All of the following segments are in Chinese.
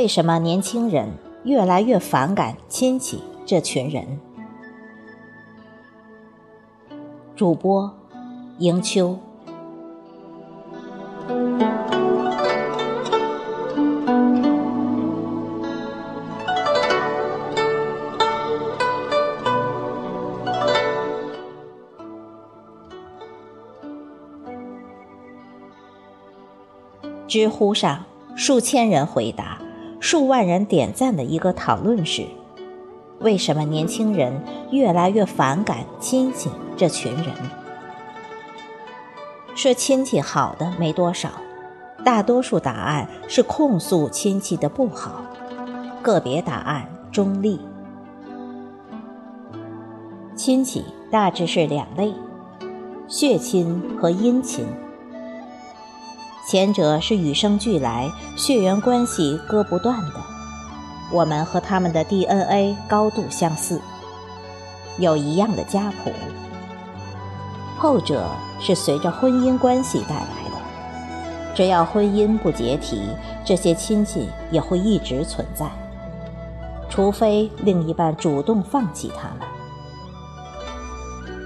为什么年轻人越来越反感亲戚这群人？主播迎秋。知乎上数千人回答、数万人点赞的一个讨论是：为什么年轻人越来越反感亲戚这群人？说亲戚好的没多少，大多数答案是控诉亲戚的不好，个别答案中立。亲戚大致是两类：血亲和姻亲。前者是与生俱来、血缘关系割不断的，我们和他们的 DNA 高度相似，有一样的家谱；后者是随着婚姻关系带来的，只要婚姻不解体，这些亲戚也会一直存在，除非另一半主动放弃他们。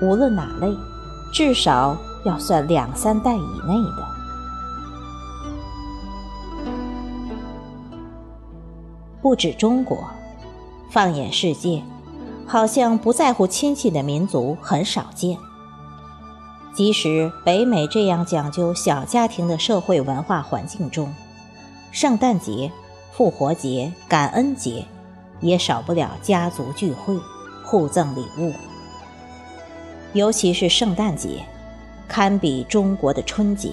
无论哪类，至少要算两三代以内的。不止中国，放眼世界，好像不在乎亲戚的民族很少见。即使北美这样讲究小家庭的社会文化环境中，圣诞节、复活节、感恩节，也少不了家族聚会、互赠礼物。尤其是圣诞节，堪比中国的春节，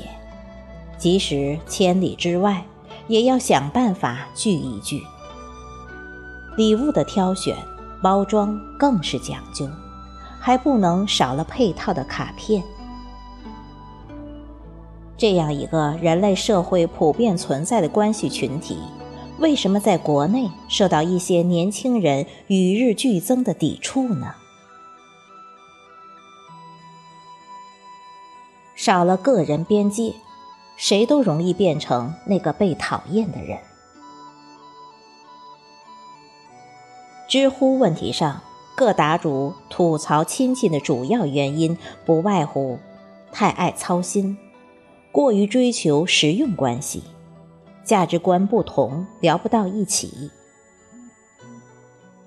即使千里之外，也要想办法聚一聚。礼物的挑选、包装更是讲究，还不能少了配套的卡片。这样一个人类社会普遍存在的关系群体，为什么在国内受到一些年轻人与日俱增的抵触呢？少了个人边界，谁都容易变成那个被讨厌的人。知乎问题上，各答主吐槽亲戚的主要原因不外乎太爱操心、过于追求实用关系、价值观不同聊不到一起。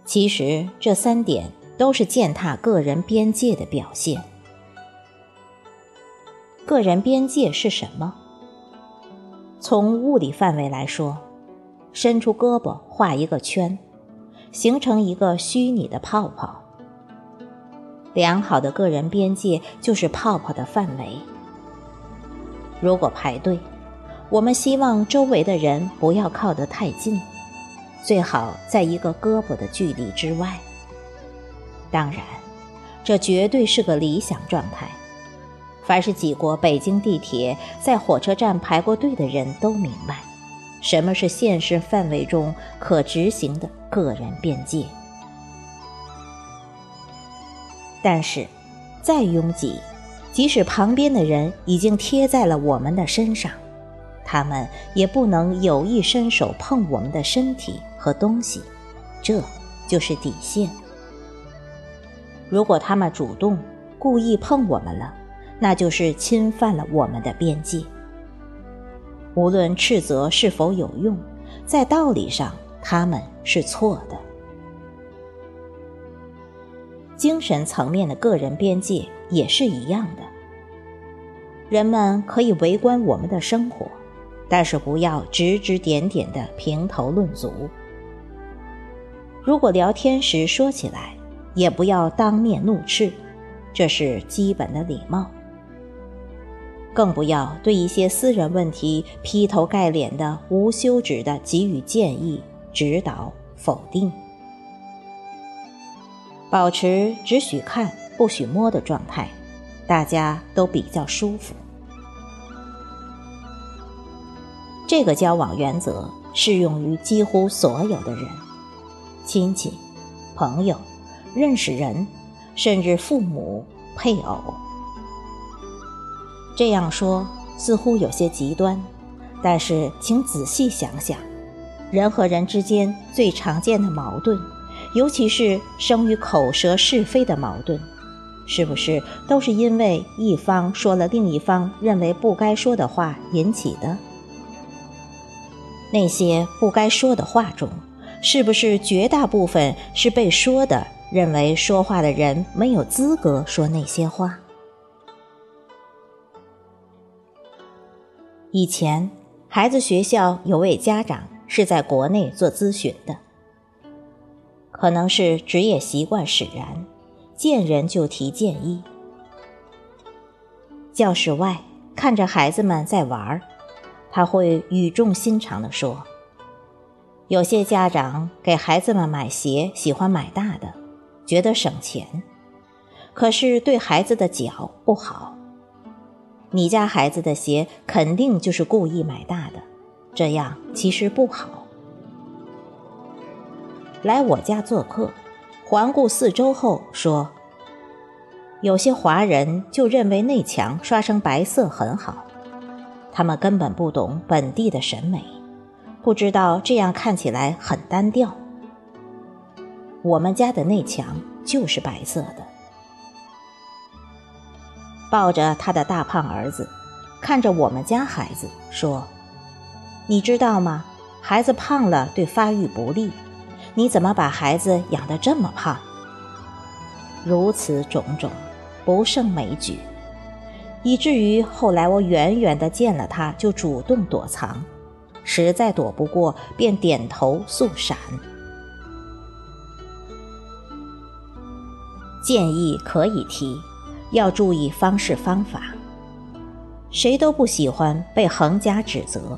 其实这三点都是践踏个人边界的表现。个人边界是什么？从物理范围来说，伸出胳膊画一个圈。形成一个虚拟的泡泡。良好的个人边界就是泡泡的范围。如果排队，我们希望周围的人不要靠得太近，最好在一个胳膊的距离之外。当然，这绝对是个理想状态。凡是挤过北京地铁、在火车站排过队的人都明白。什么是现实范围中可执行的个人边界？但是，再拥挤，即使旁边的人已经贴在了我们的身上，他们也不能有意伸手碰我们的身体和东西，这就是底线。如果他们主动故意碰我们了，那就是侵犯了我们的边界。无论斥责是否有用，在道理上他们是错的。精神层面的个人边界也是一样的。人们可以围观我们的生活，但是不要指指点点的评头论足。如果聊天时说起来，也不要当面怒斥，这是基本的礼貌。更不要对一些私人问题劈头盖脸的、无休止的给予建议、指导、否定。保持只许看不许摸的状态，大家都比较舒服。这个交往原则适用于几乎所有的人：亲戚、朋友、认识人，甚至父母、配偶。这样说似乎有些极端，但是请仔细想想，人和人之间最常见的矛盾，尤其是生于口舌是非的矛盾，是不是都是因为一方说了另一方认为不该说的话引起的？那些不该说的话中，是不是绝大部分是被说的认为说话的人没有资格说那些话？以前，孩子学校有位家长是在国内做咨询的，可能是职业习惯使然，见人就提建议。教室外看着孩子们在玩儿，他会语重心长地说：“有些家长给孩子们买鞋喜欢买大的，觉得省钱，可是对孩子的脚不好。”你家孩子的鞋肯定就是故意买大的，这样其实不好。来我家做客，环顾四周后说：“有些华人就认为内墙刷成白色很好，他们根本不懂本地的审美，不知道这样看起来很单调。我们家的内墙就是白色的。”抱着他的大胖儿子，看着我们家孩子说：“你知道吗？孩子胖了对发育不利。你怎么把孩子养得这么胖？”如此种种，不胜枚举，以至于后来我远远的见了他就主动躲藏，实在躲不过便点头速闪。建议可以提。要注意方式方法。谁都不喜欢被横加指责。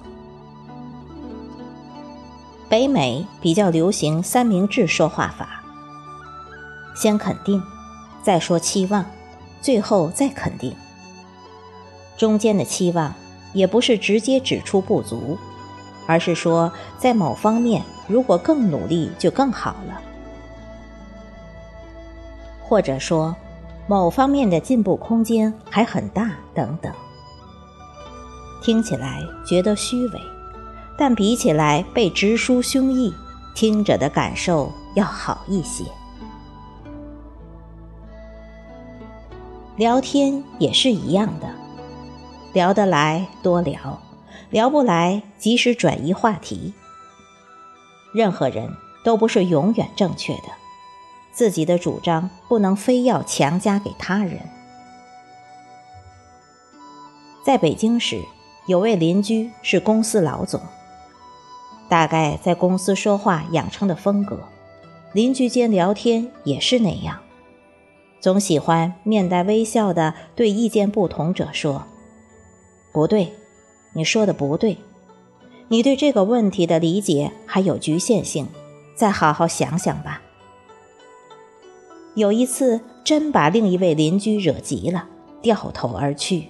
北美比较流行三明治说话法：先肯定，再说期望，最后再肯定。中间的期望也不是直接指出不足，而是说在某方面如果更努力就更好了，或者说。某方面的进步空间还很大，等等，听起来觉得虚伪，但比起来被直抒胸臆，听者的感受要好一些。聊天也是一样的，聊得来多聊，聊不来及时转移话题。任何人都不是永远正确的。自己的主张不能非要强加给他人。在北京时，有位邻居是公司老总，大概在公司说话养成的风格，邻居间聊天也是那样，总喜欢面带微笑的对意见不同者说：“不对，你说的不对，你对这个问题的理解还有局限性，再好好想想吧。”有一次，真把另一位邻居惹急了，掉头而去。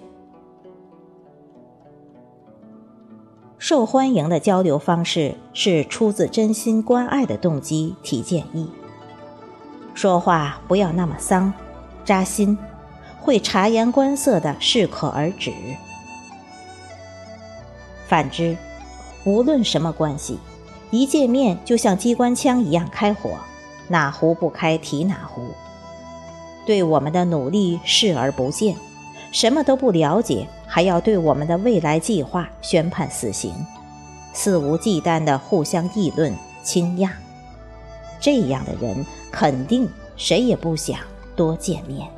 受欢迎的交流方式是出自真心关爱的动机提建议。说话不要那么丧，扎心，会察言观色的适可而止。反之，无论什么关系，一见面就像机关枪一样开火。哪壶不开提哪壶，对我们的努力视而不见，什么都不了解，还要对我们的未来计划宣判死刑，肆无忌惮地互相议论倾轧，这样的人肯定谁也不想多见面。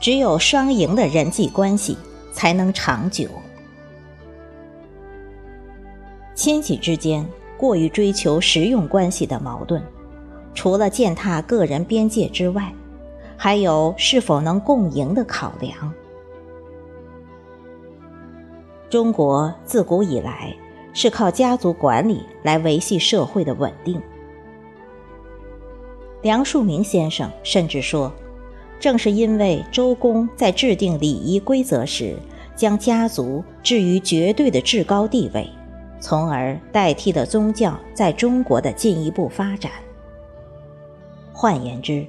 只有双赢的人际关系才能长久。亲戚之间过于追求实用关系的矛盾，除了践踏个人边界之外，还有是否能共赢的考量。中国自古以来是靠家族管理来维系社会的稳定。梁漱溟先生甚至说，正是因为周公在制定礼仪规则时，将家族置于绝对的至高地位。从而代替了宗教在中国的进一步发展。换言之，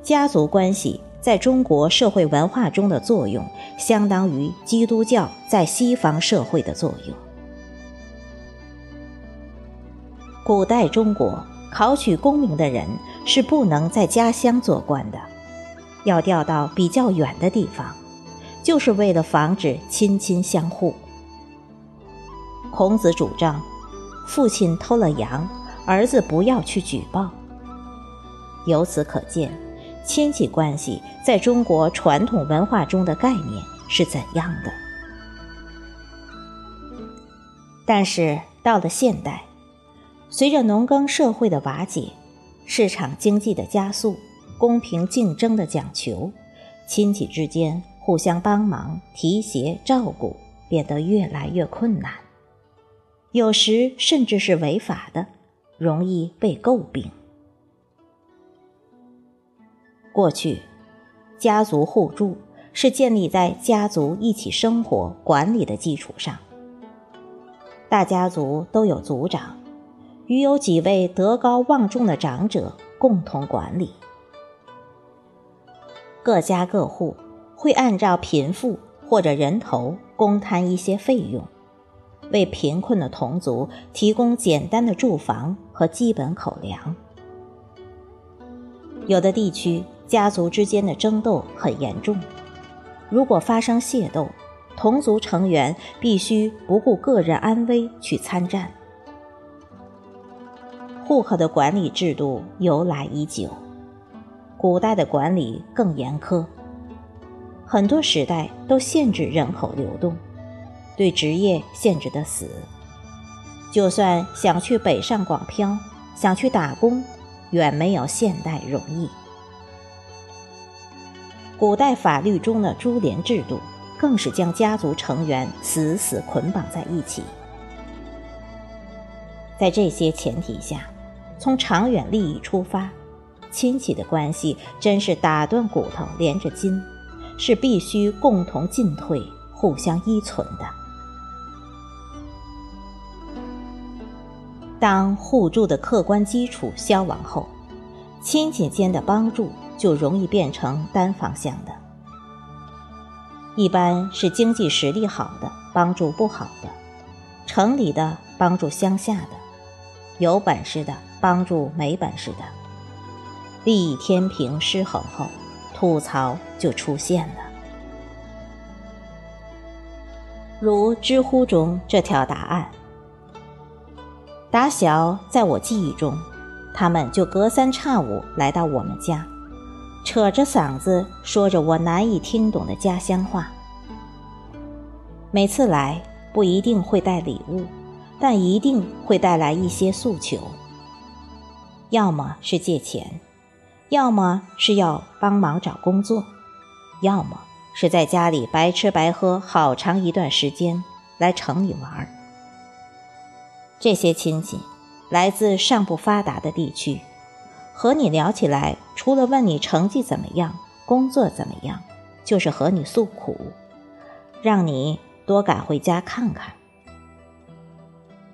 家族关系在中国社会文化中的作用，相当于基督教在西方社会的作用。古代中国考取功名的人是不能在家乡做官的，要调到比较远的地方，就是为了防止亲亲相护。孔子主张，父亲偷了羊，儿子不要去举报。由此可见。亲戚关系在中国传统文化中的概念是怎样的？但是到了现代，随着农耕社会的瓦解，市场经济的加速，公平竞争的讲求，亲戚之间互相帮忙、提携、照顾变得越来越困难，有时甚至是违法的，容易被诟病。过去，家族互助是建立在家族一起生活、管理的基础上。大家族都有族长，与有几位德高望重的长者共同管理。各家各户会按照贫富或者人头公摊一些费用，为贫困的同族提供简单的住房和基本口粮。有的地区。家族之间的争斗很严重，如果发生械斗，同族成员必须不顾个人安危去参战。户口的管理制度由来已久，古代的管理更严苛，很多时代都限制人口流动，对职业限制的死。就算想去北上广漂，想去打工，远没有现代容易。古代法律中的株连制度，更是将家族成员死死捆绑在一起。在这些前提下，从长远利益出发，亲戚的关系真是打断骨头连着筋，是必须共同进退、互相依存的。当互助的客观基础消亡后，亲戚间的帮助。就容易变成单方向的，一般是经济实力好的帮助不好的，城里的帮助乡下的，有本事的帮助没本事的，利益天平失衡后，吐槽就出现了。如知乎中这条答案：打小在我记忆中，他们就隔三差五来到我们家。扯着嗓子说着我难以听懂的家乡话。每次来不一定会带礼物，但一定会带来一些诉求。要么是借钱，要么是要帮忙找工作，要么是在家里白吃白喝好长一段时间，来城里玩儿。这些亲戚来自尚不发达的地区。和你聊起来，除了问你成绩怎么样、工作怎么样，就是和你诉苦，让你多赶回家看看。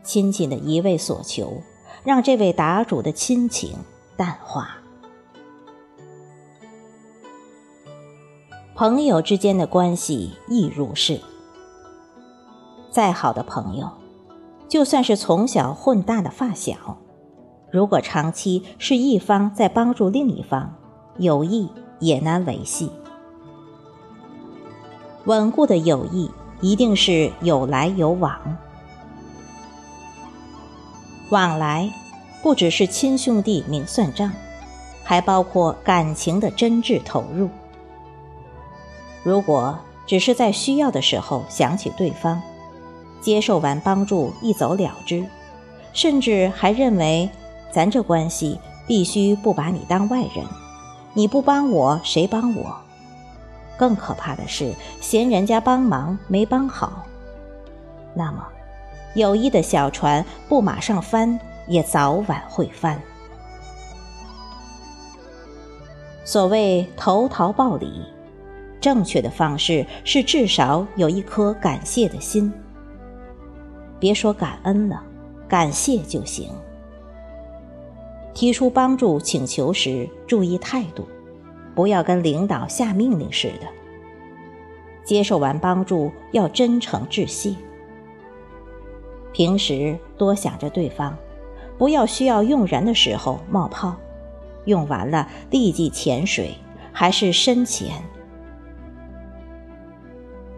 亲戚的一味所求，让这位答主的亲情淡化。朋友之间的关系亦如是。再好的朋友，就算是从小混大的发小。如果长期是一方在帮助另一方，友谊也难维系。稳固的友谊一定是有来有往，往来不只是亲兄弟明算账，还包括感情的真挚投入。如果只是在需要的时候想起对方，接受完帮助一走了之，甚至还认为。咱这关系必须不把你当外人，你不帮我谁帮我？更可怕的是嫌人家帮忙没帮好，那么友谊的小船不马上翻，也早晚会翻。所谓投桃报李，正确的方式是至少有一颗感谢的心，别说感恩了，感谢就行。提出帮助请求时，注意态度，不要跟领导下命令似的。接受完帮助要真诚致谢。平时多想着对方，不要需要用人的时候冒泡，用完了立即潜水，还是深潜。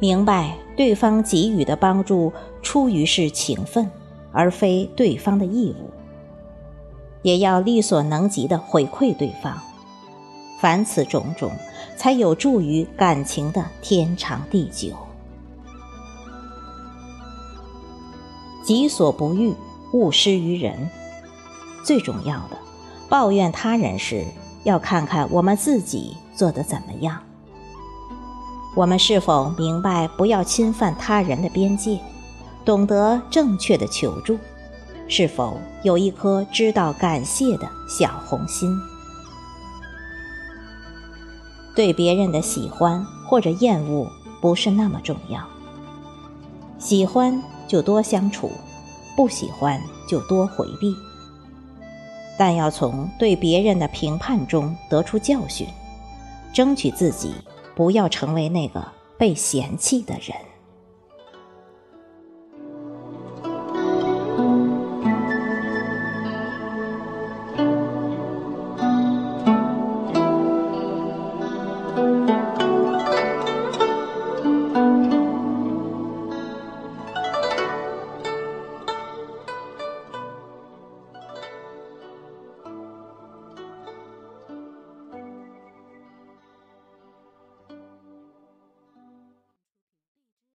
明白对方给予的帮助出于是情分，而非对方的义务。也要力所能及的回馈对方。凡此种种，才有助于感情的天长地久。己所不欲，勿施于人。最重要的，抱怨他人时，要看看我们自己做得怎么样。我们是否明白不要侵犯他人的边界，懂得正确的求助？是否有一颗知道感谢的小红心？对别人的喜欢或者厌恶不是那么重要，喜欢就多相处，不喜欢就多回避。但要从对别人的评判中得出教训，争取自己不要成为那个被嫌弃的人。